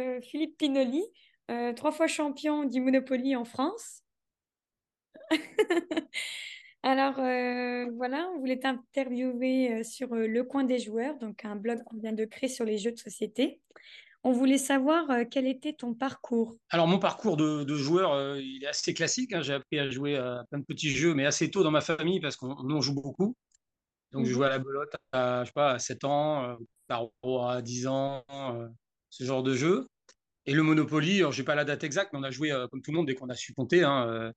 euh, Philippe Pinoli, euh, trois fois champion du Monopoly en France. Alors euh, voilà, on voulait t'interviewer sur Le Coin des joueurs, donc un blog qu'on vient de créer sur les jeux de société. On voulait savoir euh, quel était ton parcours. Alors, mon parcours de, de joueur, euh, il est assez classique. hein. J'ai appris à jouer à plein de petits jeux, mais assez tôt dans ma famille parce qu'on joue beaucoup. Donc, je Mhm. jouais à la belote à, je sais pas, à 7 ans, tarot à 10 ans, ce genre de jeu. Et le Monopoly, alors, j'ai pas la date exacte, mais on a joué euh, comme tout le monde dès qu'on a su compter, hein, euh,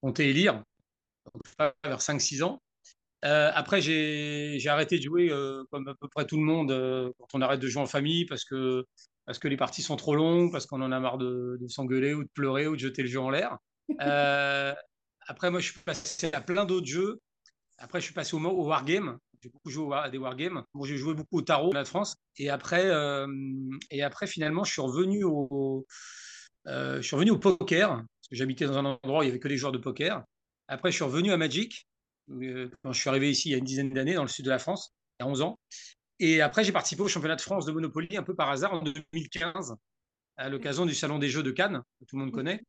compter et lire, donc, je vers cinq six ans. Euh, après, j'ai arrêté de jouer comme à peu près tout le monde quand on arrête de jouer en famille parce que, parce que les parties sont trop longues, parce qu'on en a marre de, de s'engueuler ou de pleurer ou de jeter le jeu en l'air. Après, moi, je suis passé à plein d'autres jeux. Après, je suis passé au, au wargame. J'ai beaucoup joué à des wargames. J'ai joué beaucoup au tarot de la France. Et après, euh, et après, finalement, je suis revenu au, euh, je suis revenu au poker parce que j'habitais dans un endroit où il y avait que des joueurs de poker. Après, je suis revenu à Magic euh, quand je suis arrivé ici il y a une dizaine d'années dans le sud de la France, il y a 11 ans. Et après, j'ai participé au championnat de France de Monopoly un peu par hasard en 2015 à l'occasion du Salon des Jeux de Cannes, que tout le monde connaît.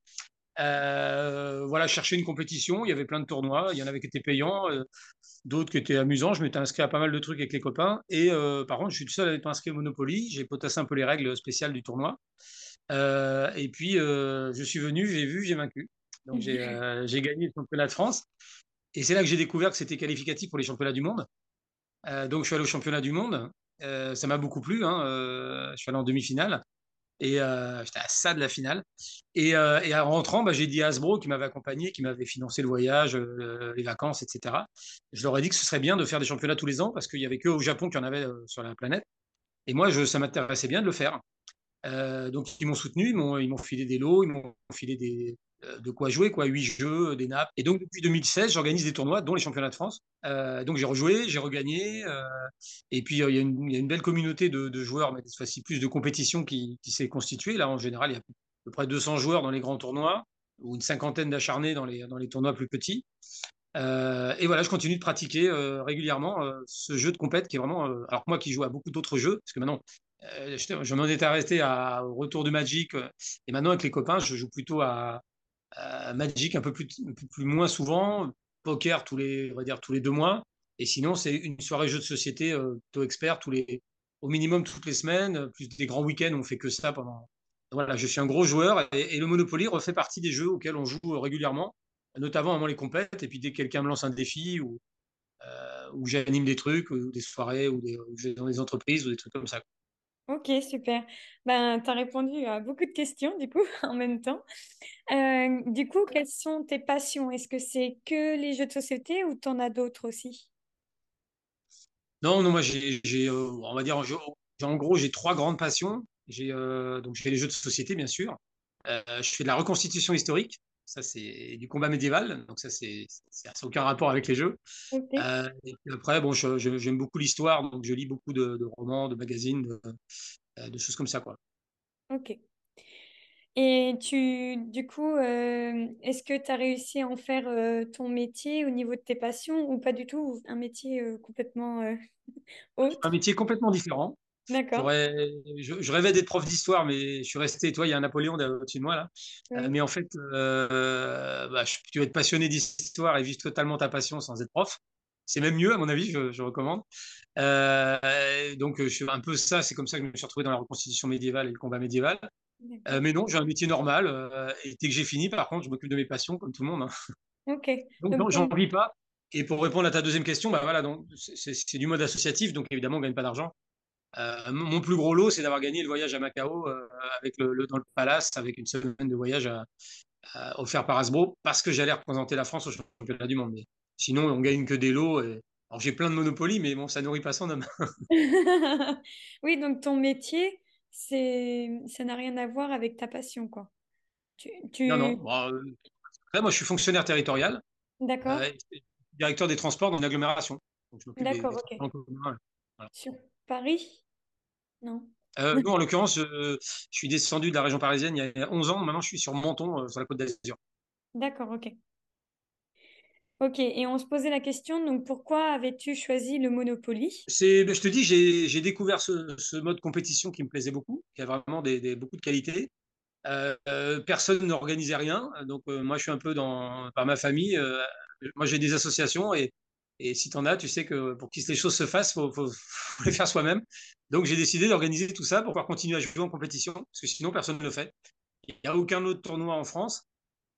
Euh, voilà, je cherchais une compétition. Il y avait plein de tournois. Il y en avait qui étaient payants, euh, d'autres qui étaient amusants. Je m'étais inscrit à pas mal de trucs avec les copains. Et euh, par contre, je suis le seul à être inscrit au Monopoly. J'ai potassé un peu les règles spéciales du tournoi. Et puis, je suis venu, j'ai vu, j'ai vaincu. Donc, j'ai gagné le championnat de France. Et c'est là que j'ai découvert que c'était qualificatif pour les championnats du monde. Donc, je suis allé au championnat du monde. Ça m'a beaucoup plu. Hein. Je suis allé en demi-finale. Et euh, j'étais à ça de la finale. Et, euh, et en rentrant, bah, j'ai dit à Hasbro, qui m'avait accompagné, qui m'avait financé le voyage, euh, les vacances, etc. Je leur ai dit que ce serait bien de faire des championnats tous les ans parce qu'il y avait que au Japon qu'il y en avait sur la planète. Et moi, ça m'intéressait bien de le faire. Donc ils m'ont soutenu, ils m'ont filé des lots, ils m'ont filé des de quoi jouer, quoi, huit jeux, des nappes. Et donc depuis 2016, j'organise des tournois, dont les championnats de France. Euh, donc j'ai rejoué, j'ai regagné. Euh, et puis euh, il y, a une, il y a une belle communauté de, joueurs, mais cette fois-ci plus de compétition qui, s'est constituée. Là, en général, il y a à peu près 200 joueurs dans les grands tournois ou une cinquantaine d'acharnés dans les, dans les tournois plus petits. Euh, et voilà, je continue de pratiquer euh, régulièrement euh, ce jeu de compète qui est vraiment. euh, alors moi qui joue à beaucoup d'autres jeux, parce que maintenant, euh, je, m'en étais arrêté à, au retour de Magic, euh, et maintenant avec les copains, je joue plutôt à Magic un peu plus, moins souvent, poker tous les, on va dire tous les deux mois, et sinon c'est une soirée jeu de société euh, plutôt expert tous les, au minimum toutes les semaines, plus des grands week-ends on fait que ça pendant. Voilà, je suis un gros joueur et, le Monopoly refait partie des jeux auxquels on joue régulièrement notamment avant les compètes. Et puis dès que quelqu'un me lance un défi ou, euh, j'anime des trucs, ou des soirées, ou, des, ou dans des entreprises, ou des trucs comme ça. Ok, super. Ben, tu as répondu à beaucoup de questions, du coup, en même temps. Euh, du coup, quelles sont tes passions? Est-ce que c'est que les jeux de société ou t'en as d'autres aussi? Non, non, moi j'ai, j'ai euh, on va dire, j'ai- en gros, j'ai trois grandes passions. J'ai euh, donc je fais les jeux de société, bien sûr. Euh, je fais de la reconstitution historique. Ça, c'est du combat médiéval. Donc ça, c'est, aucun rapport avec les jeux. Euh, et puis après, bon, j'aime beaucoup l'histoire, donc je lis beaucoup de, de romans, de magazines, de, euh, de choses comme ça, quoi. ok. Et tu, du coup, euh, est-ce que tu as réussi à en faire euh, ton métier au niveau de tes passions ou pas du tout, ou un métier complètement euh, Un autre? métier complètement différent. D'accord. Je, je rêvais d'être prof d'histoire, mais je suis resté. Toi, il y a un Napoléon au-dessus de moi là. Euh, Oui. mais en fait, euh, bah, je- tu vas être passionné d'histoire et vivre totalement ta passion sans être prof. C'est même mieux, à mon avis, je, je recommande. Euh, donc, je suis un peu ça. C'est comme ça que je me suis retrouvé dans la reconstitution médiévale et le combat médiéval. Euh, mais non, j'ai un métier normal. euh, et dès que j'ai fini, par contre, je m'occupe de mes passions comme tout le monde. hein. Ok. Donc, non, j'en vis pas. Et pour répondre à ta deuxième question, bah voilà, c'est du mode associatif, donc évidemment, on gagne pas d'argent. Euh, mon plus gros lot, c'est d'avoir gagné le voyage à Macao euh, avec le, le- dans le palace, avec une semaine de voyage à- à- offert par Hasbro, parce que j'allais représenter la France au championnat du monde. Mais sinon, on gagne que des lots. Et... Alors, j'ai plein de Monopoly, mais bon, ça nourrit pas son homme. Oui, donc ton métier, c'est, ça n'a rien à voir avec ta passion, quoi. Tu, Non, non. Bon, euh, après, moi, je suis fonctionnaire territorial, D'accord. directeur des transports dans une agglomération. Donc, je m'occupe des, D'accord, ok. Voilà. Sur Paris? Non. Euh, en l'occurrence, euh, je suis descendu de la région parisienne il y a 11 ans. Maintenant, je suis sur Menton, euh, sur la côte d'Azur. D'accord, ok. Ok, et on se posait la question, donc pourquoi avais-tu choisi le Monopoly? C'est, ben, je te dis, j'ai j'ai découvert ce, ce mode compétition qui me plaisait beaucoup, qui a vraiment des, des- beaucoup de qualités. Euh, personne n'organisait rien, donc moi je suis un peu dans, par ma famille. moi j'ai des associations et, et si tu en as, tu sais que pour que les choses se fassent, faut, faut, les faire soi-même. Donc j'ai décidé d'organiser tout ça pour pouvoir continuer à jouer en compétition, parce que sinon personne ne le fait. Il n'y a aucun autre tournoi en France.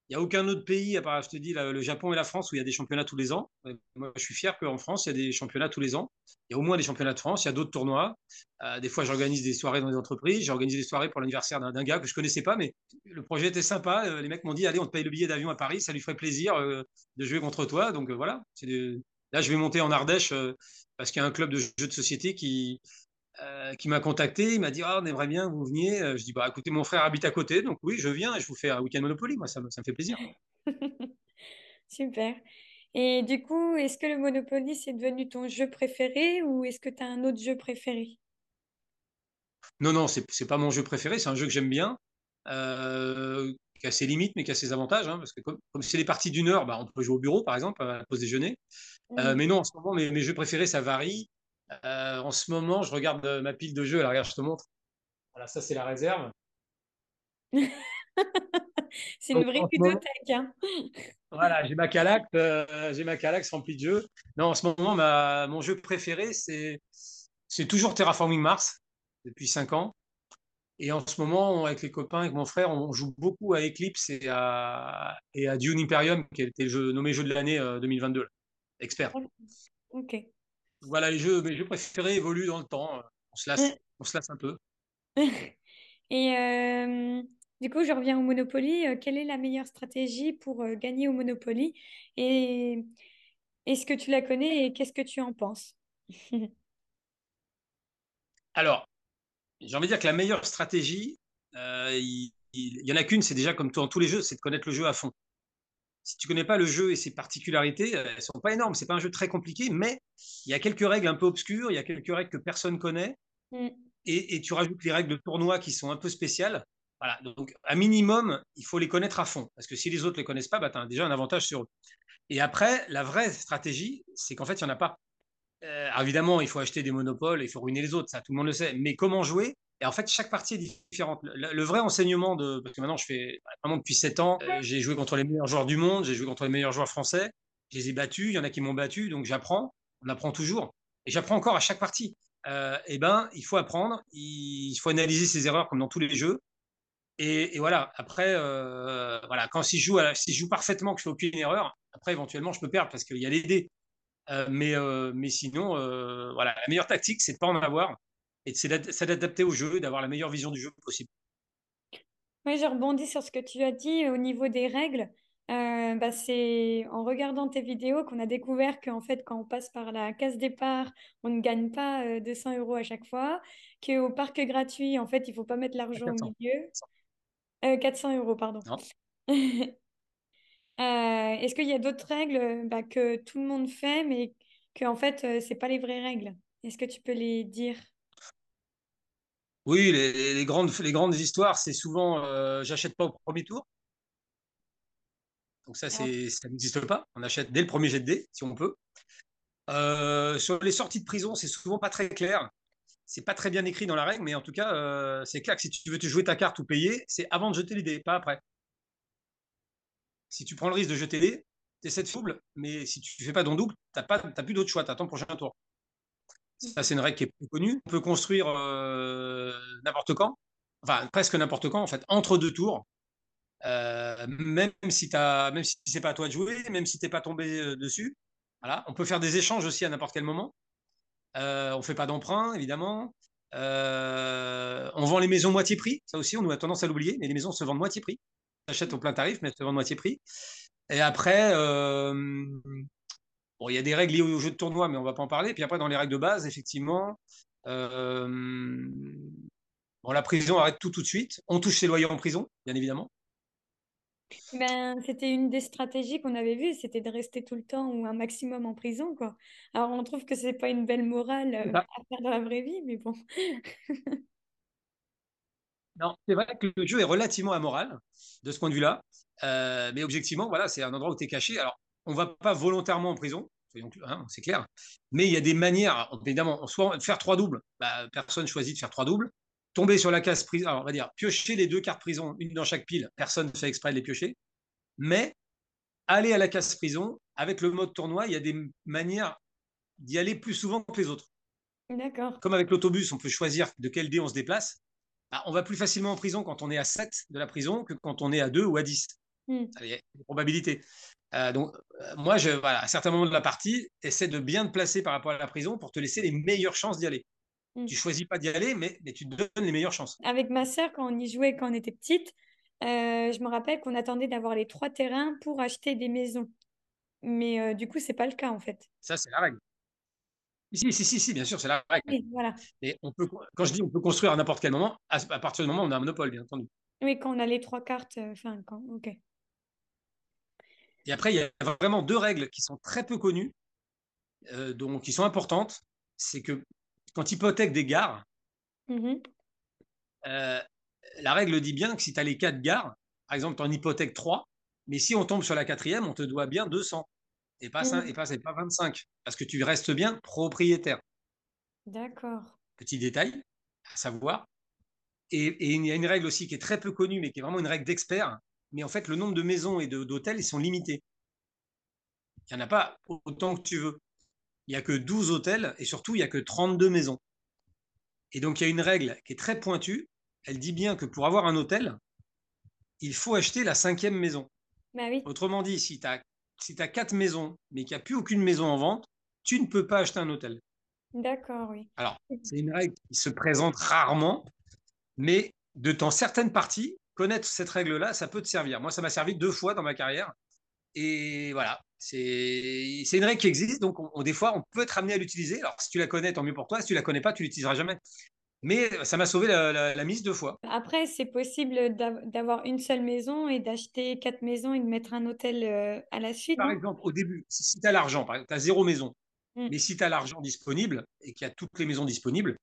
Il n'y a aucun autre pays, à part, je te dis, le Japon et la France, où il y a des championnats tous les ans. Moi, je suis fier qu'en France, il y a des championnats tous les ans. Il y a au moins des championnats de France, il y a d'autres tournois. Euh, des fois, j'organise des soirées dans des entreprises. J'ai organisé des soirées pour l'anniversaire d'un gars que je connaissais pas, mais le projet était sympa. Euh, les mecs m'ont dit, allez, on te paye le billet d'avion à Paris, ça lui ferait plaisir euh, de jouer contre toi. Donc voilà, des... là, je vais monter en Ardèche euh, parce qu'il y a un club de jeux de société qui, euh, qui m'a contacté. Il m'a dit ah, on aimerait bien que vous veniez. Euh, je dis bah écoutez, mon frère habite à côté, donc oui, je viens et je vous fais un week-end Monopoly. Moi, ça me, ça me fait plaisir. Super. Et du coup, est-ce que le Monopoly, c'est devenu ton jeu préféré ou est-ce que tu as un autre jeu préféré? Non, non, c'est c'est pas mon jeu préféré. C'est un jeu que j'aime bien, euh, qui a ses limites, mais qui a ses avantages. hein, parce que comme comme c'est des parties d'une heure, bah, on peut jouer au bureau, par exemple, à la pause déjeuner. Euh, mais non, en ce moment, mes, mes jeux préférés, ça varie. Euh, en ce moment, je regarde euh, ma pile de jeux. Alors, regarde, je te montre. Voilà, ça, c'est la réserve. C'est une vraie ludothèque, hein. Voilà, j'ai ma Calax, euh, j'ai ma Calax remplie de jeux. Non, en ce moment, ma, mon jeu préféré, c'est c'est toujours Terraforming Mars depuis 5 ans. Et en ce moment, avec les copains, avec mon frère, on joue beaucoup à Eclipse et à, et à Dune Imperium, qui a été le jeu, nommé jeu de l'année euh, 2022, là. Expert. Ok. Voilà, les jeux, mes jeux préférés évoluent dans le temps. On se lasse, on se lasse un peu. Et euh, du coup, je reviens au Monopoly. Euh, quelle est la meilleure stratégie pour euh, gagner au Monopoly? Et est-ce que tu la connais et qu'est-ce que tu en penses? Alors, j'ai envie de dire que la meilleure stratégie, euh, il, il, il y en a qu'une, c'est déjà comme dans tous les jeux, c'est de connaître le jeu à fond. Si tu connais pas le jeu et ses particularités, euh, elles sont pas énormes. C'est pas un jeu très compliqué, mais il y a quelques règles un peu obscures, il y a quelques règles que personne connaît, Mm. et, et tu rajoutes les règles de tournoi qui sont un peu spéciales. Voilà, donc à minimum, il faut les connaître à fond, parce que si les autres les connaissent pas, bah, tu as déjà un avantage sur eux. Et après, la vraie stratégie, c'est qu'en fait, il n'y en a pas. Euh, évidemment, il faut acheter des monopoles, il faut ruiner les autres, ça tout le monde le sait. Mais comment jouer Et en fait, chaque partie est différente. Le, vrai enseignement de. Parce que maintenant, je fais vraiment depuis 7 ans, euh, j'ai joué contre les meilleurs joueurs du monde, j'ai joué contre les meilleurs joueurs français, je les ai battus, il y en a qui m'ont battu, donc j'apprends, on apprend toujours. Et j'apprends encore à chaque partie. Euh, et ben, il faut apprendre, il faut analyser ses erreurs comme dans tous les jeux. Et, voilà, après, euh, voilà, quand si je, joue parfaitement, que je fais aucune erreur, après, éventuellement, je peux perdre parce qu'il y a les dés. Euh, mais, mais sinon, voilà, la meilleure tactique, c'est de pas en avoir et c'est d'adapter au jeu, d'avoir la meilleure vision du jeu possible. Oui, je rebondis sur ce que tu as dit au niveau des règles. Euh, bah, c'est en regardant tes vidéos qu'on a découvert qu'en fait, quand on passe par la case départ, on ne gagne pas euh, 200 euros à chaque fois, qu'au parc gratuit, en fait, il faut pas mettre l'argent au 400. milieu. Euh, 400 euros, pardon. Euh, est-ce qu'il y a d'autres règles euh, bah, que tout le monde fait, mais que en fait, euh, c'est pas les vraies règles? Est-ce que tu peux les dire? Oui, les, les grandes, les grandes histoires, c'est souvent euh, j'achète pas au premier tour. Donc ça, c'est, ça n'existe pas. On achète dès le premier jet de dés, si on peut. Euh, sur les sorties de prison, c'est souvent pas très clair. C'est pas très bien écrit dans la règle, mais en tout cas, euh, c'est clair que si tu veux te jouer ta carte ou payer, c'est avant de jeter les dés, pas après. Si tu prends le risque de jeter les dés, de faire double, mais si tu fais pas ton double, tu n'as plus d'autre choix, tu attends le prochain tour. Ça, c'est une règle qui est plus connue. On peut construire euh, n'importe quand, enfin presque n'importe quand, en fait, entre deux tours. Euh, même si t'as, même si c'est pas à toi de jouer, même si t'es pas tombé euh, dessus. Voilà. On peut faire des échanges aussi à n'importe quel moment. On fait pas d'emprunt, évidemment. On vend les maisons moitié prix. Ça aussi, on a tendance à l'oublier, mais les maisons se vendent moitié prix. On achète au plein tarif, mais elles se vendent moitié prix. Et après, bon, il y a des règles liées au jeu de tournoi, mais on va pas en parler. Puis après, dans les règles de base, effectivement, euh, bon, la prison arrête tout tout de suite. On touche ses loyers en prison, bien évidemment. Ben, c'était une des stratégies qu'on avait vues, c'était de rester tout le temps ou un maximum en prison, quoi. Alors, on trouve que c'est pas une belle morale euh, ça. à faire dans la vraie vie, mais bon. Non, c'est vrai que le jeu est relativement amoral de ce point de vue-là. Euh, mais objectivement, voilà, c'est un endroit où tu es caché. Alors, on ne va pas volontairement en prison, hein, c'est clair. Mais il y a des manières, évidemment, soit faire trois doubles, bah, personne choisit de faire trois doubles. Tomber sur la case prison, alors on va dire piocher les deux cartes prison, une dans chaque pile, personne ne fait exprès de les piocher. Mais aller à la case prison, avec le mode tournoi, il y a des manières d'y aller plus souvent que les autres. D'accord. Comme avec l'autobus, on peut choisir de quel dé on se déplace. Bah, on va plus facilement en prison quand on est à 7 de la prison que quand on est à 2 ou à 10. Hmm. Il y a des probabilités. Euh, donc, euh, moi, je, à certains moments de la partie, essaie de bien te placer par rapport à la prison pour te laisser les meilleures chances d'y aller. Hmm. Tu choisis pas d'y aller, mais, mais, tu te donnes les meilleures chances. Avec ma sœur, quand on y jouait quand on était petite, euh, je me rappelle qu'on attendait d'avoir les trois terrains pour acheter des maisons. Mais du coup, c'est pas le cas en fait. Ça, c'est la règle. Si, si, si, si, bien sûr, c'est la règle. Oui, voilà. Et on peut, quand je dis on peut construire à n'importe quel moment, à, partir du moment où on a un monopole, bien entendu. Oui, quand on a les trois cartes, enfin, quand, ok. Et après, il y a vraiment deux règles qui sont très peu connues, euh, donc qui sont importantes. C'est que quand tu hypothèques des gares, mm-hmm. euh, la règle dit bien que si tu as les quatre gares, par exemple, tu en hypothèques trois, mais si on tombe sur la quatrième, on te doit bien 200 et pas, mm. et pas, pas 25, parce que tu restes bien propriétaire. D'accord. Petit détail à savoir. Et, et, il y a une règle aussi qui est très peu connue, mais qui est vraiment une règle d'expert, mais en fait, le nombre de maisons et d'hôtels, ils sont limités. Il n'y en a pas autant que tu veux. Il n'y a que 12 hôtels et surtout, il n'y a que 32 maisons. Et donc, il y a une règle qui est très pointue. Elle dit bien que pour avoir un hôtel, il faut acheter la cinquième maison. Bah oui. Autrement dit, si tu as, si as quatre maisons, mais qu'il n'y a plus aucune maison en vente, tu ne peux pas acheter un hôtel. D'accord, oui. Alors, c'est une règle qui se présente rarement, mais de temps certaines parties, connaître cette règle-là, ça peut te servir. Moi, ça m'a servi deux fois dans ma carrière. Et voilà, c'est une règle qui existe, donc on, des fois, on peut être amené à l'utiliser. Alors, si tu la connais, tant mieux pour toi. Si tu la connais pas, tu l'utiliseras jamais. Mais ça m'a sauvé la, mise deux fois. Après, c'est possible d'avoir une seule maison et d'acheter quatre maisons et de mettre un hôtel euh, à la suite. Par exemple, au début, si, tu as l'argent, tu as zéro maison, mm. mais si tu as l'argent disponible et qu'il y a toutes les maisons disponibles,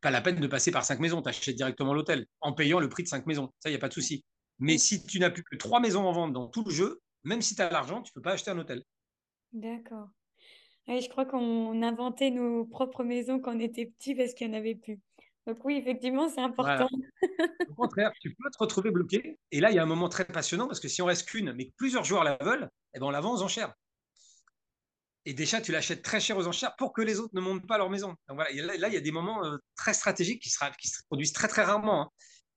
pas la peine de passer par cinq maisons, tu achètes directement l'hôtel en payant le prix de cinq maisons. Ça, il n'y a pas de souci. Mais si tu n'as plus que trois maisons en vente dans tout le jeu, même si tu as l'argent, tu ne peux pas acheter un hôtel. D'accord. je crois qu'on inventait nos propres maisons quand on était petit parce qu'il n'y en avait plus. Donc oui, effectivement, c'est important. Au contraire, tu peux te retrouver bloqué. Et là, il y a un moment très passionnant parce que si on reste qu'une, mais que plusieurs joueurs la veulent, eh ben on la vend aux enchères. Et déjà, tu l'achètes très cher aux enchères pour que les autres ne montent pas leur maison. voilà, là, il y a des moments euh, très stratégiques qui, sera, qui, se produisent très très rarement. Hein.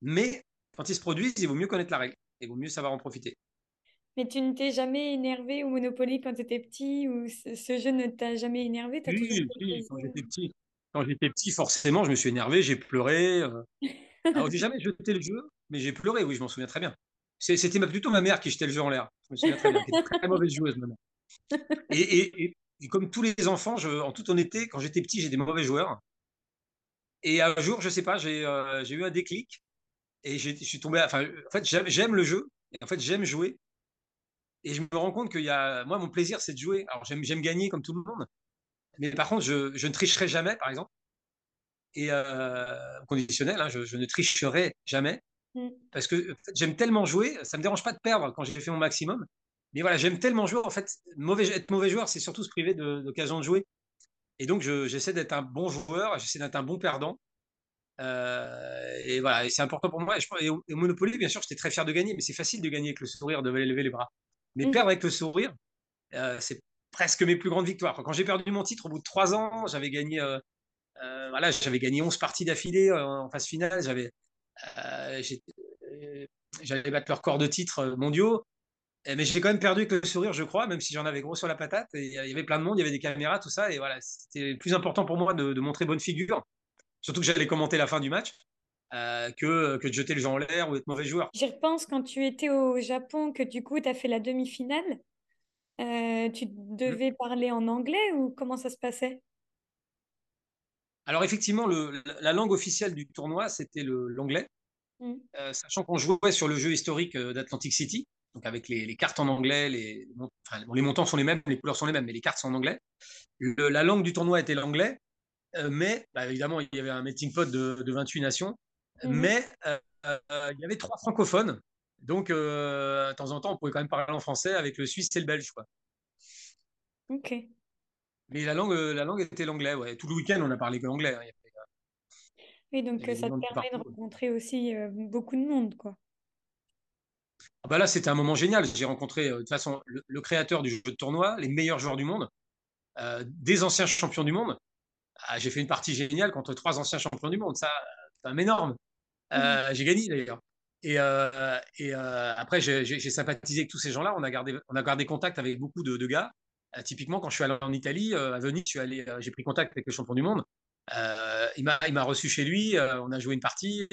Mais quand ils se produisent, il vaut mieux connaître la règle. Il vaut mieux savoir en profiter. Mais tu ne t'es jamais énervé au Monopoly quand tu étais petit ou ce, jeu ne t'a jamais énervé? Oui, oui quand j'étais petit. Quand j'étais petit, forcément, je me suis énervé, j'ai pleuré. Euh. Alors, j'ai jamais jeté le jeu, mais j'ai pleuré, oui, je m'en souviens très bien. C'était plutôt ma mère qui jetait le jeu en l'air. Je me souviens très bien. Qui très mauvaise joueuse, maintenant. Et, comme tous les enfants, en toute honnêteté, quand j'étais petit, j'ai des mauvais joueurs. Et un jour, je sais pas, j'ai euh, eu un déclic et je suis tombé. Enfin, en fait, j'aime le jeu. Et en fait, j'aime jouer. Et je me rends compte qu'il y a. Moi, mon plaisir, c'est de jouer. Alors, j'aime gagner comme tout le monde. Mais par contre, je, je ne tricherai jamais, par exemple. Et euh, conditionnel, hein, je, ne tricherai jamais. Mm. Parce que j'aime tellement jouer, ça me dérange pas de perdre quand j'ai fait mon maximum. Mais voilà, j'aime tellement jouer. En fait, mauvais, être mauvais joueur, c'est surtout se priver d'occasion de, jouer. Et donc, j'essaie d'être un bon joueur, j'essaie d'être un bon perdant. Euh, et voilà, c'est important pour moi. Et, au, Monopoly, bien sûr, j'étais très fier de gagner, mais c'est facile de gagner avec le sourire, de lever les bras. Mais mm. perdre avec le sourire, euh, c'est presque mes plus grandes victoires. Quand j'ai perdu mon titre au bout de trois ans, j'avais gagné, euh, voilà, j'avais gagné 11 parties d'affilée en phase finale. J'avais, j'allais battre leur record de titres mondiaux. Mais j'ai quand même perdu avec le sourire, je crois, même si j'en avais gros sur la patate. Et il y avait plein de monde, il y avait des caméras, tout ça. Et voilà, c'était plus important pour moi de, montrer bonne figure. Surtout que j'allais commenter la fin du match. Euh, que, que de jeter le jeu en l'air ou être mauvais joueur. J'y repense quand tu étais au Japon, que du coup, tu as fait la demi-finale. Euh, tu devais mm. parler en anglais ou comment ça se passait? Alors effectivement, le, la langue officielle du tournoi, c'était l'anglais. Mm. Euh, sachant qu'on jouait sur le jeu historique d'Atlantic City, donc avec les, cartes en anglais, les, les montants sont les mêmes, les couleurs sont les mêmes, mais les cartes sont en anglais. la langue du tournoi était l'anglais, euh, mais bah, évidemment, il y avait un meeting pot de, 28 nations, mhm. mais euh, euh, il y avait trois francophones. Donc, de temps en temps, on pouvait quand même parler en français avec le suisse et le belge. Quoi. Ok. Mais la langue, la langue était l'anglais, ouais. Tout le week-end, on a parlé que l'anglais. hein. Oui, donc ça te permet de rencontrer aussi beaucoup de monde, quoi. Ah bah là, c'était un moment génial. J'ai rencontré, euh, de toute façon, le, le créateur du jeu de tournoi, les meilleurs joueurs du monde, euh, des anciens champions du monde. Ah, j'ai fait une partie géniale contre trois anciens champions du monde. Ça, c'est un énorme. Euh, j'ai gagné d'ailleurs. Et, euh, et après, j'ai sympathisé avec tous ces gens-là. On a gardé, on a gardé contact avec beaucoup de, de gars. Typiquement, quand je suis allé en Italie, à Venise, je suis allé, j'ai pris contact avec le champion du monde. Il m'a, il m'a reçu chez lui. on a joué une partie.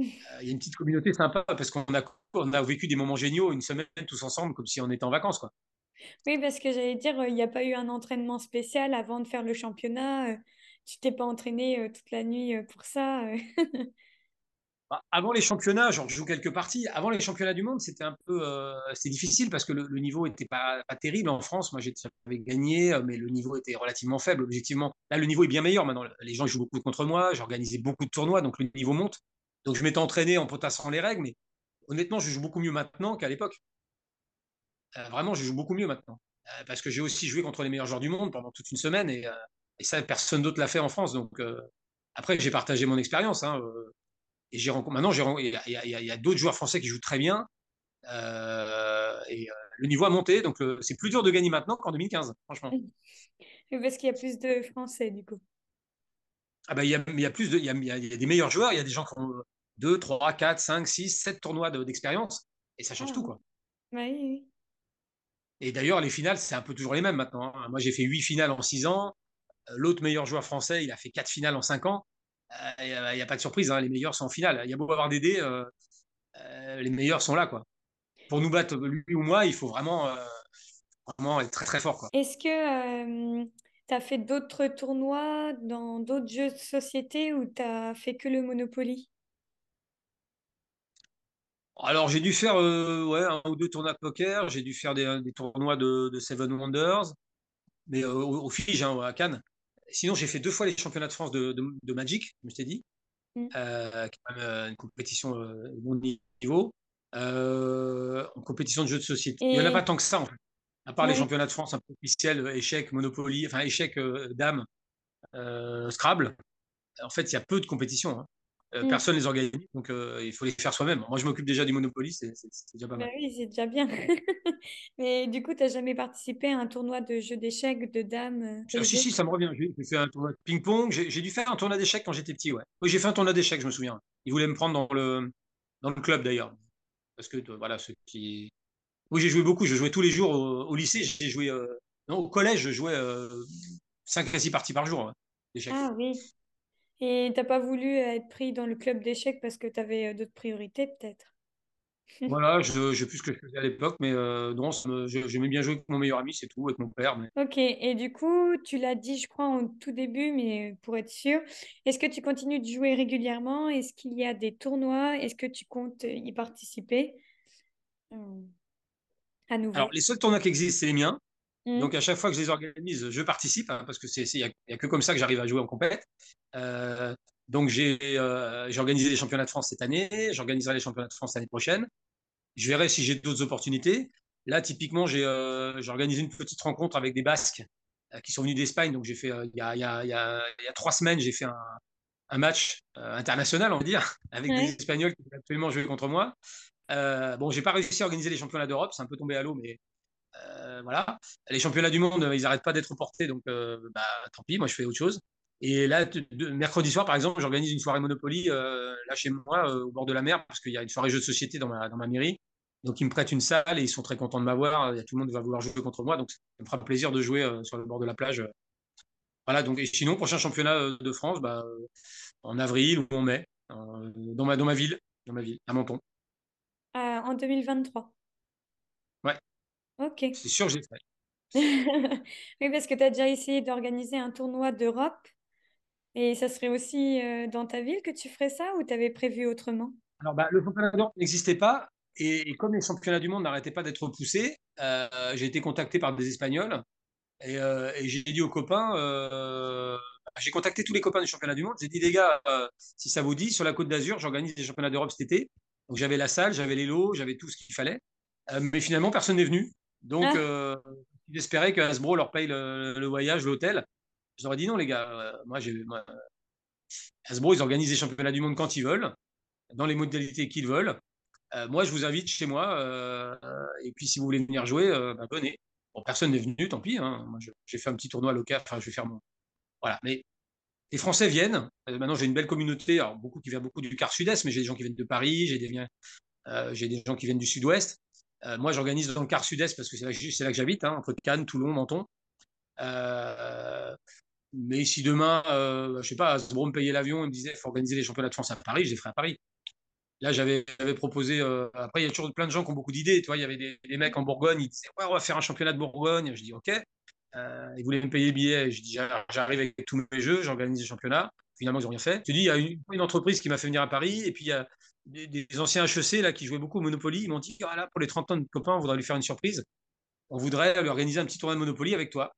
Euh, Il y a une petite communauté sympa parce qu'on a, on a vécu des moments géniaux une semaine tous ensemble, comme si on était en vacances, quoi. Oui, parce que j'allais dire, euh, il n'y a pas eu un entraînement spécial avant de faire le championnat. euh, tu t'es pas entraîné toute la nuit pour ça. Bah, Avant les championnats, genre, je joue quelques parties. Avant les championnats du monde, c'était un peu, euh, difficile parce que le, le niveau était pas, pas terrible en France. Moi, j'avais gagné, mais le niveau était relativement faible, objectivement. Là, le niveau est bien meilleur maintenant. Les gens jouent beaucoup contre moi. J'ai organisé beaucoup de tournois, donc le niveau monte. Donc, je m'étais entraîné en potassant les règles, mais honnêtement, je joue beaucoup mieux maintenant qu'à l'époque. Euh, vraiment, je joue beaucoup mieux maintenant. Euh, parce que j'ai aussi joué contre les meilleurs joueurs du monde pendant toute une semaine et, euh, ça, personne d'autre l'a fait en France. Donc, après, j'ai partagé mon expérience. Hein, et j'ai maintenant, il y a, a- d'autres joueurs français qui jouent très bien. Et le niveau a monté. Donc, c'est plus dur de gagner maintenant qu'en 2015, franchement. Parce qu'il y a plus de Français, du coup. Ah il y a, il y a plus de, il y a, il y a- il y a des meilleurs joueurs. Il y a des gens qui ont 2, 3, 4, 5, 6, 7 tournois de- d'expérience. Et ça change Ah, tout, quoi. oui. Et d'ailleurs, les finales, c'est un peu toujours les mêmes maintenant. hein. Moi, j'ai fait 8 finales en 6 ans. Euh, L'autre meilleur joueur français, il a fait 4 finales en 5 ans. Il euh, n'y a, pas de surprise, hein, les meilleurs sont en finale. Il y a beau avoir des dés, euh, euh, les meilleurs sont là, quoi. Pour nous battre, lui ou moi, il faut vraiment, euh, vraiment être très très fort. Est-ce que tu as fait d'autres tournois dans d'autres jeux de société ou tu as fait que le Monopoly? Alors, j'ai dû faire euh, ouais, un ou deux tournois de poker, j'ai dû faire des, des tournois de, de, Seven Wonders, mais euh, au, au Fige, hein, à Cannes. Sinon, j'ai fait deux fois les championnats de France de, de, de Magic, je t'ai dit, Mm. euh, qui est quand même une compétition euh, de bon niveau. Euh, en compétition de jeux de société. Il n'y en a pas tant que ça, en fait. À part les championnats de France un peu officiels, échecs, Monopoly, enfin échecs, euh, dames, euh, Scrabble. En fait, il y a peu de compétitions. Hein. Euh, Mm. personne les organise, donc euh, il faut les faire soi-même. Moi, je m'occupe déjà du Monopoly, c'est déjà pas Bah mal. oui, c'est déjà bien. Mais du coup, tu n'as jamais participé à un tournoi de jeux d'échecs, de dames euh, Ah, si, si, ça me revient. J'ai fait un tournoi de ping-pong. J'ai dû faire un tournoi d'échecs quand j'étais petit, ouais. Oui, j'ai fait un tournoi d'échecs, je me souviens. Ils voulaient me prendre dans le, dans le club d'ailleurs. Parce que, euh, voilà, ceux qui. Oui, j'ai joué beaucoup. Je jouais tous les jours au, au lycée. J'ai joué. Euh... Non, au collège, je jouais euh, 5 à 6 parties par jour hein, d'échecs. Ah oui. Et t'as pas voulu être pris dans le club d'échecs parce que tu avais d'autres priorités, peut-être? Voilà, je ne sais plus ce que je faisais à l'époque, mais euh, non, j'aimais bien jouer avec mon meilleur ami, c'est tout, avec mon père. Mais... Ok, et du coup, tu l'as dit, je crois, au tout début, mais pour être sûr, est-ce que tu continues de jouer régulièrement? Est-ce qu'il y a des tournois? Est-ce que tu comptes y participer? Euh, à Alors, les seuls tournois qui existent, c'est les miens. Hmm Donc, à chaque fois que je les organise, je participe, hein, parce que c'est, n'y a, a, que comme ça que j'arrive à jouer en compète. Euh, donc, j'ai euh, organisé les championnats de France cette année, j'organiserai les championnats de France l'année prochaine. Je verrai si j'ai d'autres opportunités. Là, typiquement, j'ai euh, organisé une petite rencontre avec des Basques euh, qui sont venus d'Espagne. Donc, j'ai fait, il y a, y, a, y, a, y, a, trois semaines, j'ai fait un, un match euh, international, on va dire, avec ouais. des Espagnols qui voulaient absolument jouer contre moi. Euh, bon, j'ai pas réussi à organiser les championnats d'Europe, c'est un peu tombé à l'eau, mais euh, voilà. Les championnats du monde, ils n'arrêtent pas d'être reportés, donc bah, tant pis, moi je fais autre chose. Et là, mercredi soir, par exemple, j'organise une soirée Monopoly euh, là chez moi, euh, au bord de la mer, parce qu'il y a une soirée jeu de société dans ma, mairie. Donc, ils me prêtent une salle et ils sont très contents de m'avoir. Tout le monde va vouloir jouer contre moi, donc ça me fera plaisir de jouer euh, sur le bord de la plage. Voilà, donc, et sinon, prochain championnat euh, de France, bah, en avril ou en mai, euh, dans, ma, dans ma ville, dans ma ville, à Menton. En 2023. Ouais. Ok. C'est sûr, j'ai fait. oui, parce que tu as déjà essayé d'organiser un tournoi d'Europe. Et ça serait aussi euh, dans ta ville que tu ferais ça ou tu avais prévu autrement? Alors, bah, le championnat d'Europe n'existait pas. Et, et, comme les championnats du monde n'arrêtaient pas d'être repoussés, euh, j'ai été contacté par des Espagnols. Et, euh, et j'ai dit aux copains, euh, j'ai contacté tous les copains du championnat du monde. J'ai dit, les gars, euh, si ça vous dit, sur la côte d'Azur, j'organise des championnats d'Europe cet été. Donc j'avais la salle, j'avais les lots, j'avais tout ce qu'il fallait. Euh, mais finalement, personne n'est venu. Donc, ah. euh, ils espéraient que Hasbro leur paye le, le voyage, l'hôtel. Je leur ai dit non, les gars, moi, j'ai, Hasbro, ils organisent les championnats du monde quand ils veulent, dans les modalités qu'ils veulent. Euh, moi, je vous invite chez moi. Euh, et puis, si vous voulez venir jouer, euh, bah, venez. Bon, personne n'est venu, tant pis. Hein. Moi, j'ai fait un petit tournoi local. Enfin, je vais faire mon. Voilà. Mais les Français viennent. maintenant, j'ai une belle communauté. Beaucoup qui vient beaucoup du quart sud-est, mais j'ai des gens qui viennent de Paris, j'ai des, des gens qui viennent du sud-ouest. moi, j'organise dans le quart sud-est parce que c'est là, que j'habite, hein, entre Cannes, Toulon, Menton. mais si demain, je sais pas, Hasbro me payait l'avion et me disait, il faut organiser les championnats de France à Paris, je les ferai à Paris. Là, j'avais proposé. Euh, après, il y a toujours plein de gens qui ont beaucoup d'idées. Il y avait des, mecs en Bourgogne, ils disaient on va faire un championnat de Bourgogne. Je dis Ok. Euh, ils voulaient me payer le billet. Je dis J'arrive avec tous mes jeux, j'organise le championnat. Finalement, ils n'ont rien fait. Je dis Il y a une, entreprise qui m'a fait venir à Paris. Et puis, il y a des, anciens HEC là, qui jouaient beaucoup au Monopoly. Ils m'ont dit ah, là, Pour les 30 ans de copains, on voudrait lui faire une surprise. On voudrait lui organiser un petit tournoi de Monopoly avec toi.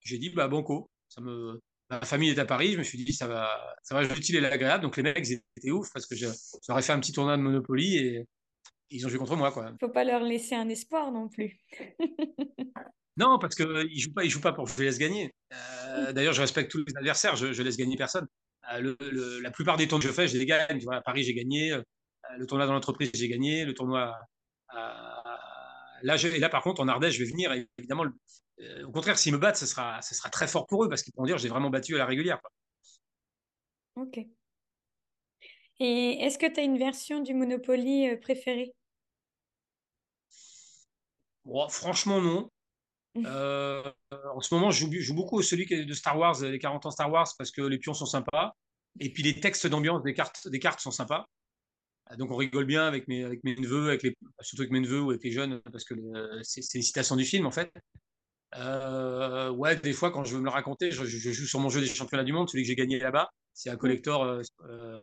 J'ai dit Bah, banco. Ça me, ma famille est à Paris, je me suis dit ça va, ça va utile et agréable. Donc les mecs ils étaient ouf parce que j'aurais fait un petit tournoi de Monopoly et ils ont joué contre moi quoi. Faut pas leur laisser un espoir non plus. non parce que ils jouent pas, ils jouent pas pour que je les laisse gagner. Euh, d'ailleurs je respecte tous les adversaires, je, je laisse gagner personne. Euh, le, la plupart des tournois que je fais, je les gagne. Tu vois, à Paris j'ai gagné, euh, le tournoi dans l'entreprise j'ai gagné, le tournoi là, je, et là par contre en Ardèche je vais venir évidemment euh, au contraire, s'ils me battent, ce sera, ce sera très fort pour eux parce qu'ils pourront dire j'ai vraiment battu à la régulière. Ok. Et est-ce que tu as une version du Monopoly euh, préférée? Franchement, non. Euh, en ce moment, je joue, beaucoup celui de Star Wars, les 40 ans Star Wars, parce que les pions sont sympas. Et puis les textes d'ambiance des cartes, des cartes sont sympas. Donc on rigole bien avec mes, avec mes neveux, avec les, surtout avec mes neveux ou avec les jeunes, parce que c'est une citation du film en fait. Euh, ouais, des fois, quand je veux me le raconter, je, joue sur mon jeu des championnats du monde, celui que j'ai gagné là-bas. C'est un collector, euh, euh,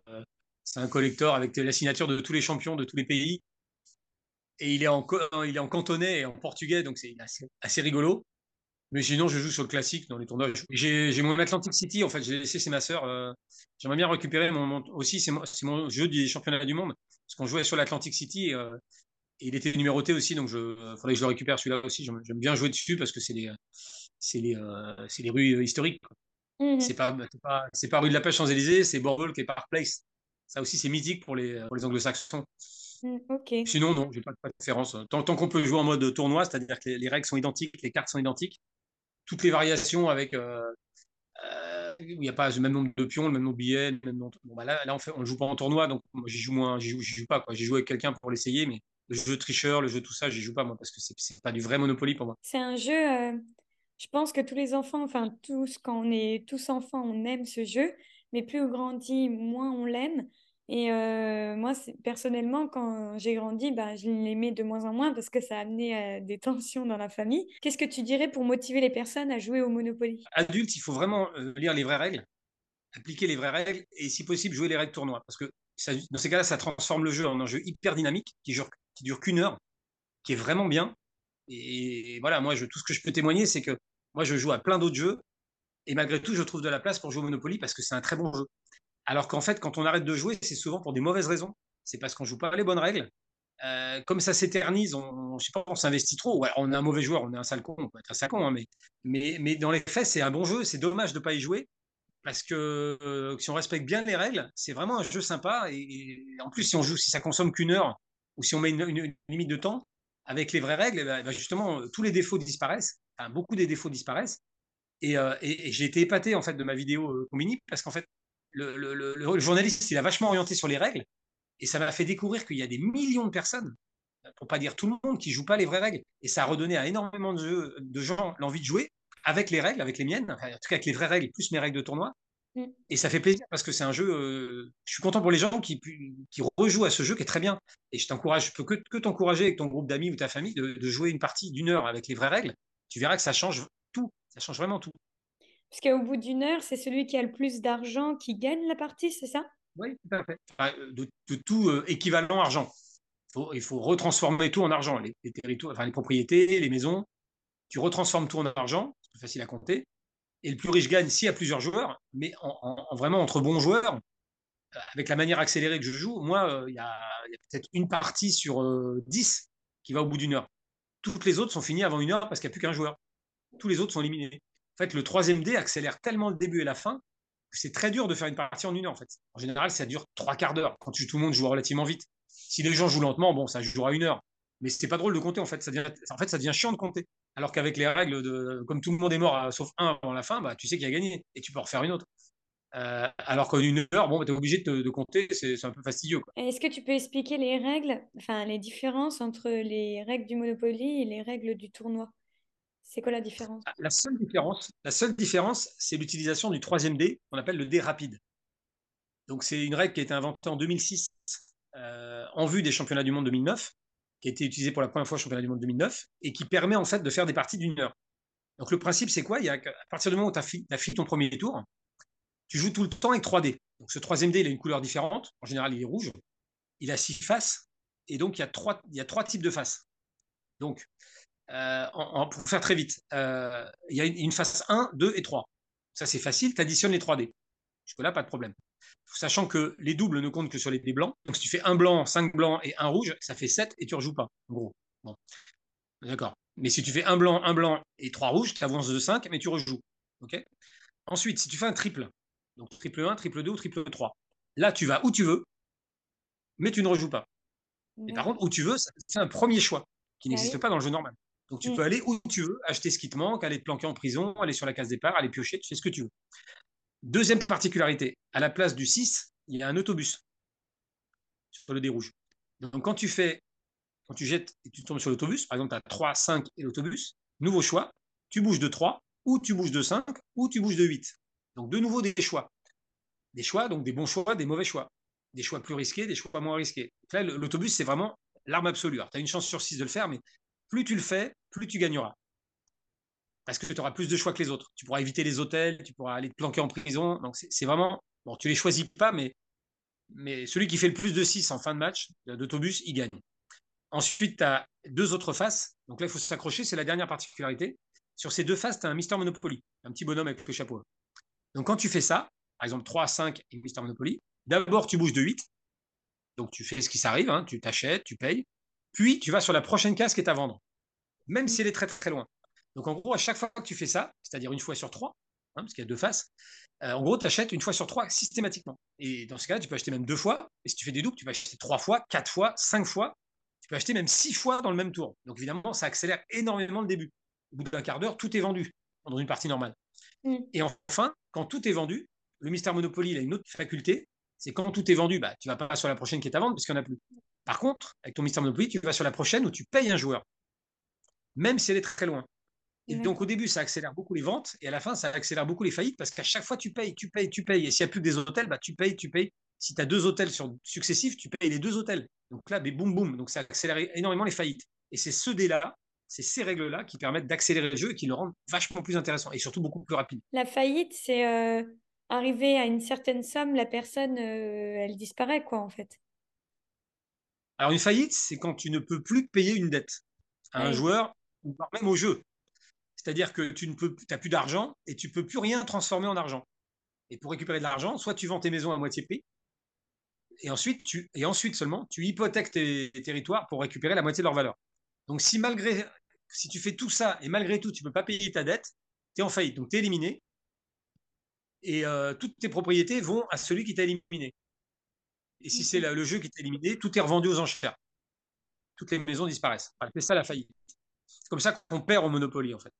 c'est un collector avec la signature de tous les champions de tous les pays. Et il est en, il est en cantonais et en portugais, donc c'est assez, rigolo. Mais sinon, je joue sur le classique dans les tournois. J'ai mon Atlantic City, en fait, j'ai laissé, c'est ma sœur. J'aimerais bien récupérer mon, aussi, c'est mon, jeu des championnats du monde. Parce qu'on jouait sur l'Atlantic City il était numéroté aussi, donc il faudrait que je le récupère celui-là aussi. J'aime bien jouer dessus parce que c'est les, les, euh, les rues historiques. Mhm. C'est pas, pas, pas rue de la Pêche Champs-Élysées, c'est Bordeaux qui est Park Place. Ça aussi, c'est mythique pour les, pour les anglo-saxons. Mm, Sinon, non, j'ai pas de préférence. Tant, tant qu'on peut jouer en mode tournoi, c'est-à-dire que les, règles sont identiques, les cartes sont identiques, toutes les variations avec. Euh, euh, il n'y a pas le même nombre de pions, le même nombre de billets. Le même nombre... Bon, bah là, là, on ne on joue pas en tournoi, donc j'y joue moins, j'y joue, joue, pas. J'y joue avec quelqu'un pour l'essayer, mais le jeu tricheur, le jeu tout ça, j'y joue pas moi parce que c'est pas du vrai Monopoly pour moi. C'est un jeu, euh, je pense que tous les enfants, enfin tous, quand on est tous enfants, on aime ce jeu, mais plus on grandit, moins on l'aime. Et euh, moi, personnellement, quand j'ai grandi, bah, je l'aimais de moins en moins parce que ça a amené à des tensions dans la famille. Qu'est-ce que tu dirais pour motiver les personnes à jouer au Monopoly? Adulte, il faut vraiment euh, lire les vraies règles, appliquer les vraies règles et si possible jouer les règles tournoi. Parce que dans ces cas-là, ça transforme le jeu en un jeu hyper dynamique qui dure qui dure qu'une heure, qui est vraiment bien. Et, voilà, moi, tout ce que je peux témoigner, c'est que moi, je joue à plein d'autres jeux, et malgré tout, je trouve de la place pour jouer au Monopoly parce que c'est un très bon jeu. Alors qu'en fait, quand on arrête de jouer, c'est souvent pour des mauvaises raisons. C'est parce qu'on joue pas les bonnes règles. Euh, comme ça s'éternise, on, je sais pas, on s'investit trop. on est un mauvais joueur, on est un sale con, on peut être un sale con, hein, mais, mais, dans les faits, c'est un bon jeu. C'est dommage de pas y jouer parce que euh, si on respecte bien les règles, c'est vraiment un jeu sympa. Et, et, en plus, si on joue, si ça consomme qu'une heure ou si on met une, limite de temps, avec les vraies règles, eh ben, justement, tous les défauts disparaissent, beaucoup des défauts disparaissent. Euh, et, j'ai été épaté en fait de ma vidéo Combini parce qu'en fait, le, journaliste, il a vachement orienté sur les règles et ça m'a fait découvrir qu'il y a des millions de personnes, pour pas dire tout le monde, qui jouent pas les vraies règles. Et ça a redonné à énormément de, de gens l'envie de jouer avec les règles, avec les miennes, en tout cas avec les vraies règles plus mes règles de tournoi. Mm. Et ça fait plaisir parce que c'est un jeu. Euh, je suis content pour les gens qui, qui rejouent à ce jeu qui est très bien. Et je t'encourage, je peux que, que t'encourager avec ton groupe d'amis ou ta famille de, jouer une partie d'une heure avec les vraies règles. Tu verras que ça change tout. Ça change vraiment tout. Parce qu'au bout d'une heure, c'est celui qui a le plus d'argent qui gagne la partie, c'est ça? Oui, tout à fait. de, tout euh, équivalent argent. il faut retransformer tout en argent. Les, territoires, enfin, les propriétés, les maisons. Tu retransformes tout en argent. C'est plus facile à compter et le plus riche gagne s'il y a plusieurs joueurs, mais en, vraiment entre bons joueurs, euh, avec la manière accélérée que je joue, moi, euh, il y a, peut-être une partie sur euh, dix qui va au bout d'une heure. Toutes les autres sont finies avant une heure parce qu'il n'y a plus qu'un joueur. tous les autres sont éliminés. En fait, le troisième dé accélère tellement le début et la fin que c'est très dur de faire une partie en une heure. En fait, en général, ça dure trois quarts d'heure. Quand tout le monde joue relativement vite. Si les gens jouent lentement, bon, ça jouera une heure. Mais c'est pas drôle de compter. En fait, ça devient, en fait, ça devient chiant de compter. Alors qu'avec les règles de, comme tout le monde est mort sauf un avant la fin, bah, tu sais qu'il a gagné et tu peux en refaire une autre. Euh, alors qu'en une heure, bon, bah, tu es obligé de, de compter, c'est un peu fastidieux. Est-ce que tu peux expliquer les règles, enfin les différences entre les règles du Monopoly et les règles du tournoi? C'est quoi la différence? Ah, La seule différence, la seule différence, c'est l'utilisation du troisième dé, qu'on appelle le dé rapide. Donc c'est une règle qui a été inventée en 2006 euh, en vue des championnats du monde 2009, qui a été utilisée pour la première fois au championnat du monde 2009 et qui permet en fait de faire des parties d'une heure. Donc le principe c'est quoi? Il y a, À partir du moment où tu as, fait ton premier tour, tu joues tout le temps avec 3 dés. Donc ce troisième dé, il a une couleur différente. En général, il est rouge. Il a six faces. Et donc, il y a trois, il y a trois types de faces. Donc, euh, pour faire très vite, euh, il y a une, face 1, 2 et 3. Ça, c'est facile. Tu additionnes les 3 dés. Jusque-là, pas de problème. Sachant que les doubles ne comptent que sur les dés blancs. Donc, si tu fais un blanc, 5 blancs et un rouge, ça fait 7 et tu ne rejoues pas, en gros. Bon. D'accord. Mais si tu fais un blanc, un blanc et trois rouges, tu avances de 5, mais tu rejoues. OK? Ensuite, si tu fais un triple, donc triple 1, triple 2 ou triple 3. Là, tu vas où tu veux, mais tu ne rejoues pas. Et par contre, où tu veux, c'est un premier choix qui ah n'existe pas dans le jeu normal. Donc tu mm. peux aller où tu veux, acheter ce qui te manque, aller te planquer en prison, aller sur la case départ, aller piocher, tu fais ce que tu veux. Deuxième particularité, à la place du 6, il y a un autobus sur le dé rouge. Donc quand tu fais, quand tu jettes et tu tombes sur l'autobus, par exemple, tu as 3, 5 et l'autobus, nouveau choix, tu bouges de 3, ou tu bouges de 5, ou tu bouges de 8. Donc, de nouveau, des choix. Des choix, donc des bons choix, des mauvais choix. Des choix plus risqués, des choix moins risqués. Là, l'autobus, c'est vraiment l'arme absolue. tu as une chance sur six de le faire, mais plus tu le fais, plus tu gagneras. Parce que tu auras plus de choix que les autres. Tu pourras éviter les hôtels, tu pourras aller te planquer en prison. Donc, c'est vraiment. Bon, tu les choisis pas, mais, celui qui fait le plus de 6 en fin de match d'autobus, il gagne. Ensuite, tu as deux autres faces. Donc là, il faut s'accrocher, c'est la dernière particularité. Sur ces deux faces, tu as un Mister Monopoly, un petit bonhomme avec le chapeau. Donc, quand tu fais ça, par exemple 3, 5 et Mister Monopoly, d'abord tu bouges de 8. Donc, tu fais ce qui s'arrive, hein, tu t'achètes, tu payes. Puis, tu vas sur la prochaine case qui est à vendre, même si elle est très très loin. Donc, en gros, à chaque fois que tu fais ça, c'est-à-dire une fois sur trois, hein, parce qu'il y a deux faces, euh, en gros, tu achètes une fois sur trois systématiquement. Et dans ce cas-là, tu peux acheter même deux fois. Et si tu fais des doubles, tu peux acheter trois fois, quatre fois, cinq fois. Tu peux acheter même six fois dans le même tour. Donc, évidemment, ça accélère énormément le début. Au bout d'un quart d'heure, tout est vendu dans une partie normale. Mm. Et enfin, quand tout est vendu, le Mystère Monopoly il a une autre faculté, c'est quand tout est vendu, bah, tu vas pas sur la prochaine qui est à vendre parce qu'il n'y en a plus. Par contre, avec ton Mystère Monopoly, tu vas sur la prochaine où tu payes un joueur, même si elle est très loin. Et donc au début, ça accélère beaucoup les ventes, et à la fin, ça accélère beaucoup les faillites, parce qu'à chaque fois, tu payes, tu payes, tu payes. Et s'il n'y a plus que des hôtels, bah, tu payes, tu payes. Si tu as deux hôtels sur, successifs, tu payes les deux hôtels. Donc là, boum, boum. Donc ça accélère énormément les faillites. Et c'est ce dé-là c'est ces règles-là qui permettent d'accélérer le jeu et qui le rendent vachement plus intéressant et surtout beaucoup plus rapide. La faillite, c'est euh, arriver à une certaine somme, la personne, euh, elle disparaît, quoi, en fait. Alors, une faillite, c'est quand tu ne peux plus payer une dette à un joueur ou même au jeu. C'est-à-dire que tu ne peux, as plus d'argent et tu peux plus rien transformer en argent. Et pour récupérer de l'argent, soit tu vends tes maisons à moitié prix, et ensuite, tu, et ensuite seulement, tu hypothèques tes territoires pour récupérer la moitié de leur valeur. Donc, si malgré, si tu fais tout ça et malgré tout, tu ne peux pas payer ta dette, tu es en faillite. Donc, tu es éliminé. Et euh, toutes tes propriétés vont à celui qui t'a éliminé. Et si c'est le jeu qui t'a éliminé, tout est revendu aux enchères. Toutes les maisons disparaissent. c'est ça la faillite. C'est comme ça qu'on perd au Monopoly, en fait.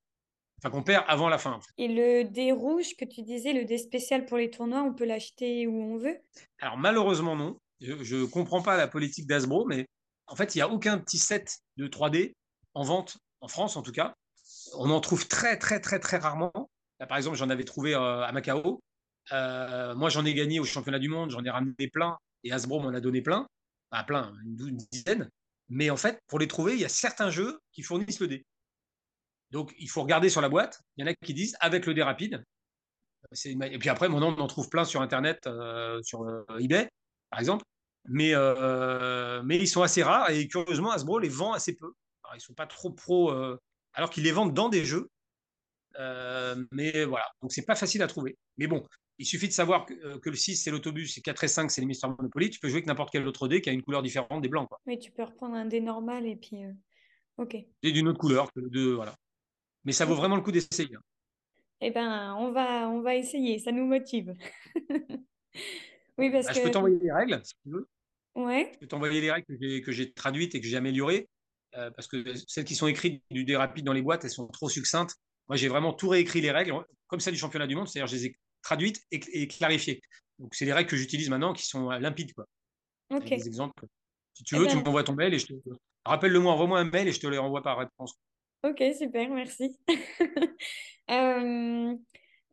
Enfin, qu'on perd avant la fin. Et le dé rouge que tu disais, le dé spécial pour les tournois, on peut l'acheter où on veut? Alors, malheureusement, non. Je ne comprends pas la politique d'Asbro, mais en fait, il n'y a aucun petit set de 3D en vente, en France en tout cas. On en trouve très, très, très, très rarement. Là, par exemple, j'en avais trouvé euh, à Macao. Euh, moi, j'en ai gagné au championnat du monde, j'en ai ramené plein, et Hasbro m'en a donné plein, pas plein, une, dizaine. Mais en fait, pour les trouver, il y a certains jeux qui fournissent le dé. Donc, il faut regarder sur la boîte. Il y en a qui disent avec le dé rapide. Et puis après, nom, on en trouve plein sur Internet, euh, sur eBay, par exemple mais, euh, mais ils sont assez rares et curieusement, Hasbro les vend assez peu. Ils sont pas trop pro, euh, alors qu'ils les vendent dans des jeux. Euh, mais voilà, donc c'est pas facile à trouver. Mais bon, il suffit de savoir que, le 6 c'est l'autobus et 4 et 5 c'est les Mister Monopoly. Tu peux jouer avec n'importe quel autre dé qui a une couleur différente des blancs. Quoi. Oui, tu peux reprendre un dé normal et puis. Ok. Et d'une autre couleur que le voilà. Mais ça vaut vraiment le coup d'essayer. hein. Eh ben, on va, on va essayer, ça nous motive. Oui, parce Bah, que... je peux t'envoyer les règles, si tu veux. Ouais, Je peux t'envoyer les règles que j'ai, que j'ai traduites et que j'ai améliorées. euh, parce que celles qui sont écrites du dé rapide dans les boîtes, elles sont trop succinctes. Moi, j'ai vraiment tout réécrit les règles, comme celles du championnat du monde, c'est-à-dire je les ai traduites et, et clarifiées. Donc, c'est les règles que j'utilise maintenant qui sont euh, limpides, quoi. ok. Avec des exemples. Si tu Eh veux, tu ben, m'envoies ton mail et je te. Rappelle-le-moi, envoie-moi un mail et je te les renvoie par réponse. ok, super, merci. Euh,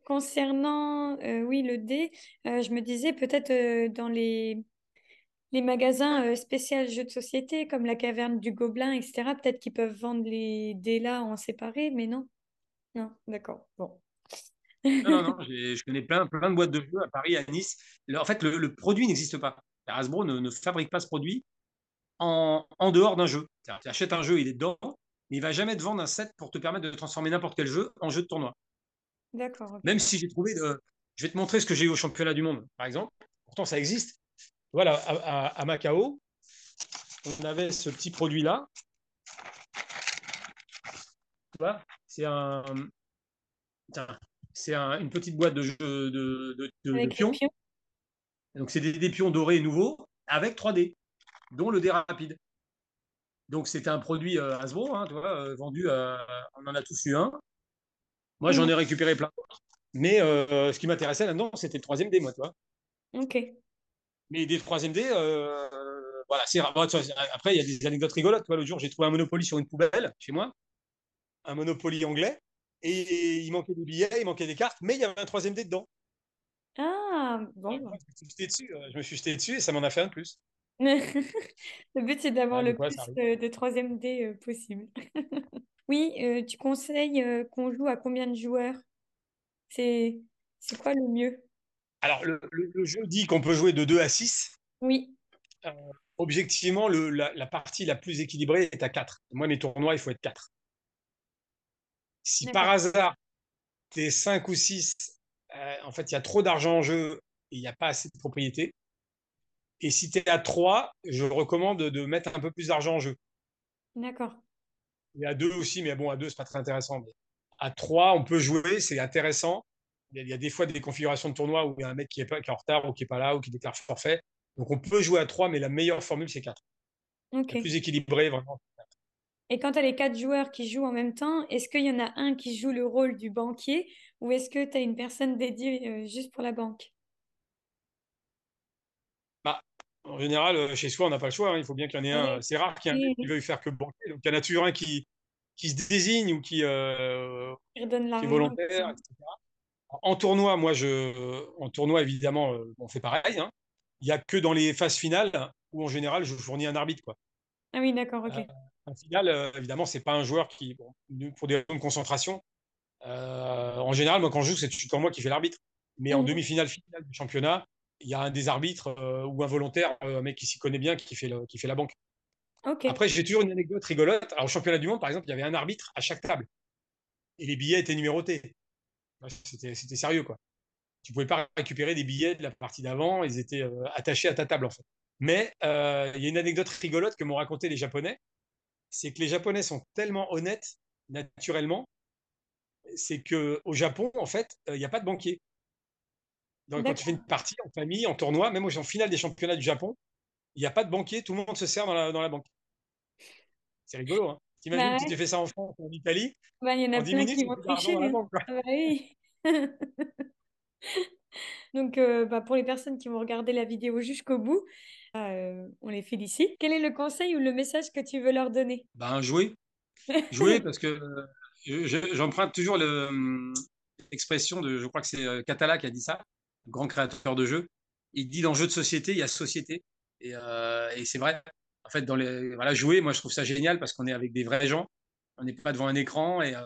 concernant, euh, oui, le dé, euh, je me disais peut-être dans les, les magasins spéciaux jeux de société, comme la caverne du Gobelin, etc., peut-être qu'ils peuvent vendre les dés là en séparé, mais non. Non, d'accord. Bon. Non, non, non, je connais plein, plein de boîtes de jeux à Paris, à Nice. En fait, le, le produit n'existe pas. Hasbro ne, ne fabrique pas ce produit en, en dehors d'un jeu. Tu achètes un jeu, il est dedans, mais il va jamais te vendre un set pour te permettre de transformer n'importe quel jeu en jeu de tournoi. D'accord. Même si j'ai trouvé, de- je vais te montrer ce que j'ai eu au championnat du monde, par exemple. Pourtant, ça existe. Voilà, à, à- à Macao, on avait ce petit produit-là. Tu vois, c'est un, c'est un- une petite boîte de, jeux de, pions. pions. Donc, c'est des, des pions dorés nouveaux avec 3D, dont le dé rapide. Donc, c'était un produit euh, Hasbro, hein, tu vois, euh, vendu, euh, on en a tous eu un. Moi, j'en ai récupéré plein. Mais euh, ce qui m'intéressait là-dedans, c'était le troisième dé, moi, tu vois. Ok. Mais des troisième dé, voilà, c'est Après, il y a des anecdotes rigolotes. Tu vois, L'autre jour, j'ai trouvé un Monopoly sur une poubelle chez moi, un Monopoly anglais, et il manquait des billets, il manquait des cartes, mais il y avait un troisième dé dedans. Ah, bon. Moi, je me suis jeté dessus, euh, je me suis jeté dessus et ça m'en a fait un de plus. Le but, c'est d'avoir Ouais, le plus euh, de troisième dé euh, possible. Oui, euh, tu conseilles euh, qu'on joue à combien de joueurs? C'est c'est quoi le mieux? Alors, le, le- le jeu dit qu'on peut jouer de 2 à 6. Oui, Euh, objectivement, le- la, la partie la plus équilibrée est à 4. Moi, mes tournois, il faut être 4. Si par hasard, tu es 5 ou 6, euh, en fait, il y a trop d'argent en jeu et il n'y a pas assez de propriété. Et si tu es à 3, je recommande de mettre un peu plus d'argent en jeu. D'accord. Et à 2 aussi, mais bon, à 2, c'est pas très intéressant. Mais à 3, on peut jouer, c'est intéressant. Il y, a, des fois des configurations de tournoi où il y a un mec qui est, pas, qui est en retard ou qui n'est pas là ou qui déclare forfait. Donc on peut jouer à 3, mais la meilleure formule, c'est 4. Ok. La plus équilibrée, vraiment. Et quand tu as les quatre joueurs qui jouent en même temps, est-ce qu'il y en a un qui joue le rôle du banquier ou est-ce que tu as une personne dédiée euh, juste pour la banque? Bah, en général, euh, chez soi, on n'a pas le choix. hein. Il faut bien qu'il y en ait un. C'est rare qu'il y ait un qui veuille faire que banquier. Donc il y en a toujours un qui, qui se désigne ou qui, euh, qui est volontaire, etc. En tournoi, moi, je, en tournoi, évidemment, euh, on fait pareil. hein. Il n'y a que dans les phases finales où, en général, je fournis un arbitre. Quoi. Ah oui, d'accord, Euh, ok. en finale, euh, évidemment, c'est pas un joueur qui, bon, pour des raisons de concentration, euh, en général, moi, quand je joue, c'est toujours moi qui fais l'arbitre. Mais en Mhm. demi-finale, finale du championnat, il y a un des arbitres euh, ou un volontaire, euh, un mec qui s'y connaît bien, qui fait, le- qui fait la banque. Après, j'ai toujours une anecdote rigolote. Alors, au championnat du monde, par exemple, il y avait un arbitre à chaque table. Et les billets étaient numérotés. C'était c'était sérieux, quoi. Tu pouvais pas récupérer des billets de la partie d'avant, ils étaient attachés à ta table, en fait. Mais il y a une anecdote rigolote que m'ont raconté les Japonais. C'est que les Japonais sont tellement honnêtes, naturellement, c'est que au Japon, en fait, euh, il n'y a pas de banquier. Donc, quand tu fais une partie en famille, en tournoi, même en finale des championnats du Japon, il n'y a pas de banquier, tout le monde se sert dans la, dans la banque. C'est rigolo, hein. T'imagines Bah si tu fais ça en France ou en Italie, bah, il y en a en 10 plein minutes, qui vont tricher. hein. Ah bah oui. Donc, euh, bah, pour les personnes qui vont regarder la vidéo jusqu'au bout, euh, on les félicite. Quel est le conseil ou le message que tu veux leur donner? Ben, jouer. Jouer parce que euh, je- je- j'emprunte toujours hum, l'expression de, je crois que c'est euh, Catala qui a dit ça, grand créateur de jeux. Il dit dans jeu de société, il y a société. Et, et c'est vrai. En fait, dans les, voilà, jouer, moi, je trouve ça génial parce qu'on est avec des vrais gens. On n'est pas devant un écran. Et euh,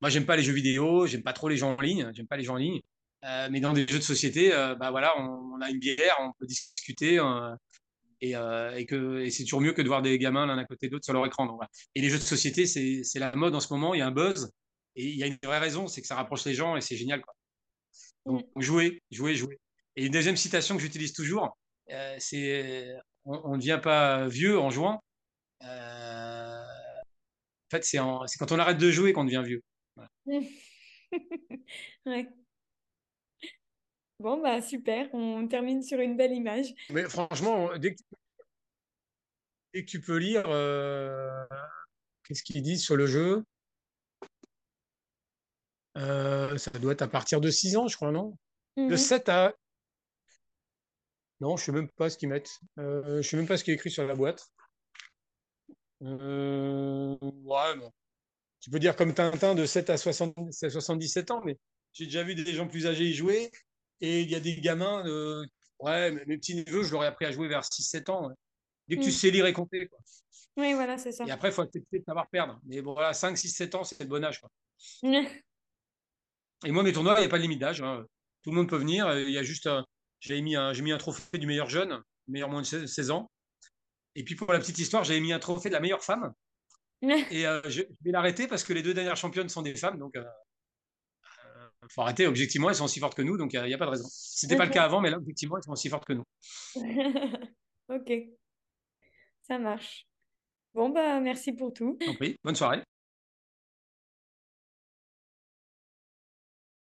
moi, j'aime pas les jeux vidéo, j'aime pas trop les gens en ligne, j'aime pas les gens en ligne. Euh, mais dans des jeux de société, euh, bah voilà, on, on a une bière, on peut discuter. euh, et, euh, et que et c'est toujours mieux que de voir des gamins l'un à côté de l'autre sur leur écran. Donc, voilà. Et les jeux de société, c'est la mode en ce moment. Il y a un buzz et il y a une vraie raison, c'est que ça rapproche les gens et c'est génial. Quoi. Mm. Donc jouer, jouer, jouer. Et une deuxième citation que j'utilise toujours, c'est on, ne devient pas vieux en jouant. Euh, fait, c'est quand on arrête de jouer qu'on devient vieux. Voilà. ouais. Bon, bah super, on termine sur une belle image. Mais franchement, dès que, dès que tu peux lire, euh, qu'est-ce qu'ils disent sur le jeu? Euh, Ça doit être à partir de 6 ans, je crois, non? De 7 mhm. à. Non, je ne sais même pas ce qu'ils mettent. Euh, je ne sais même pas ce qui est écrit sur la boîte. ouais, bon. Tu peux dire comme Tintin de 7 à 77 ans, mais j'ai déjà vu des gens plus âgés y jouer. Et il y a des gamins, euh, ouais, mes petits neveux, je leur ai appris à jouer vers 6-7 ans. Dès que tu mm. sais lire et compter. Quoi. Oui, voilà, c'est ça. Et après, il faut accepter de savoir perdre. Mais bon, voilà, 5, 6, 7 ans, c'est le bon âge. Quoi. et moi, mes tournois, il n'y a pas de limite d'âge. Hein. Tout le monde peut venir. Il y a juste, j'ai mis, un, mis un trophée du meilleur jeune, meilleur moins de 16 ans. Et puis pour la petite histoire, j'avais mis un trophée de la meilleure femme. et euh, je, vais l'arrêter parce que les deux dernières championnes sont des femmes. Donc, euh, faut arrêter. Objectivement, elles sont aussi fortes que nous, donc il n'y a, pas de raison. Ce n'était pas le cas avant, mais là, objectivement, elles sont aussi fortes que nous. ok, ça marche. Bon, bah, merci pour tout. Bonne soirée.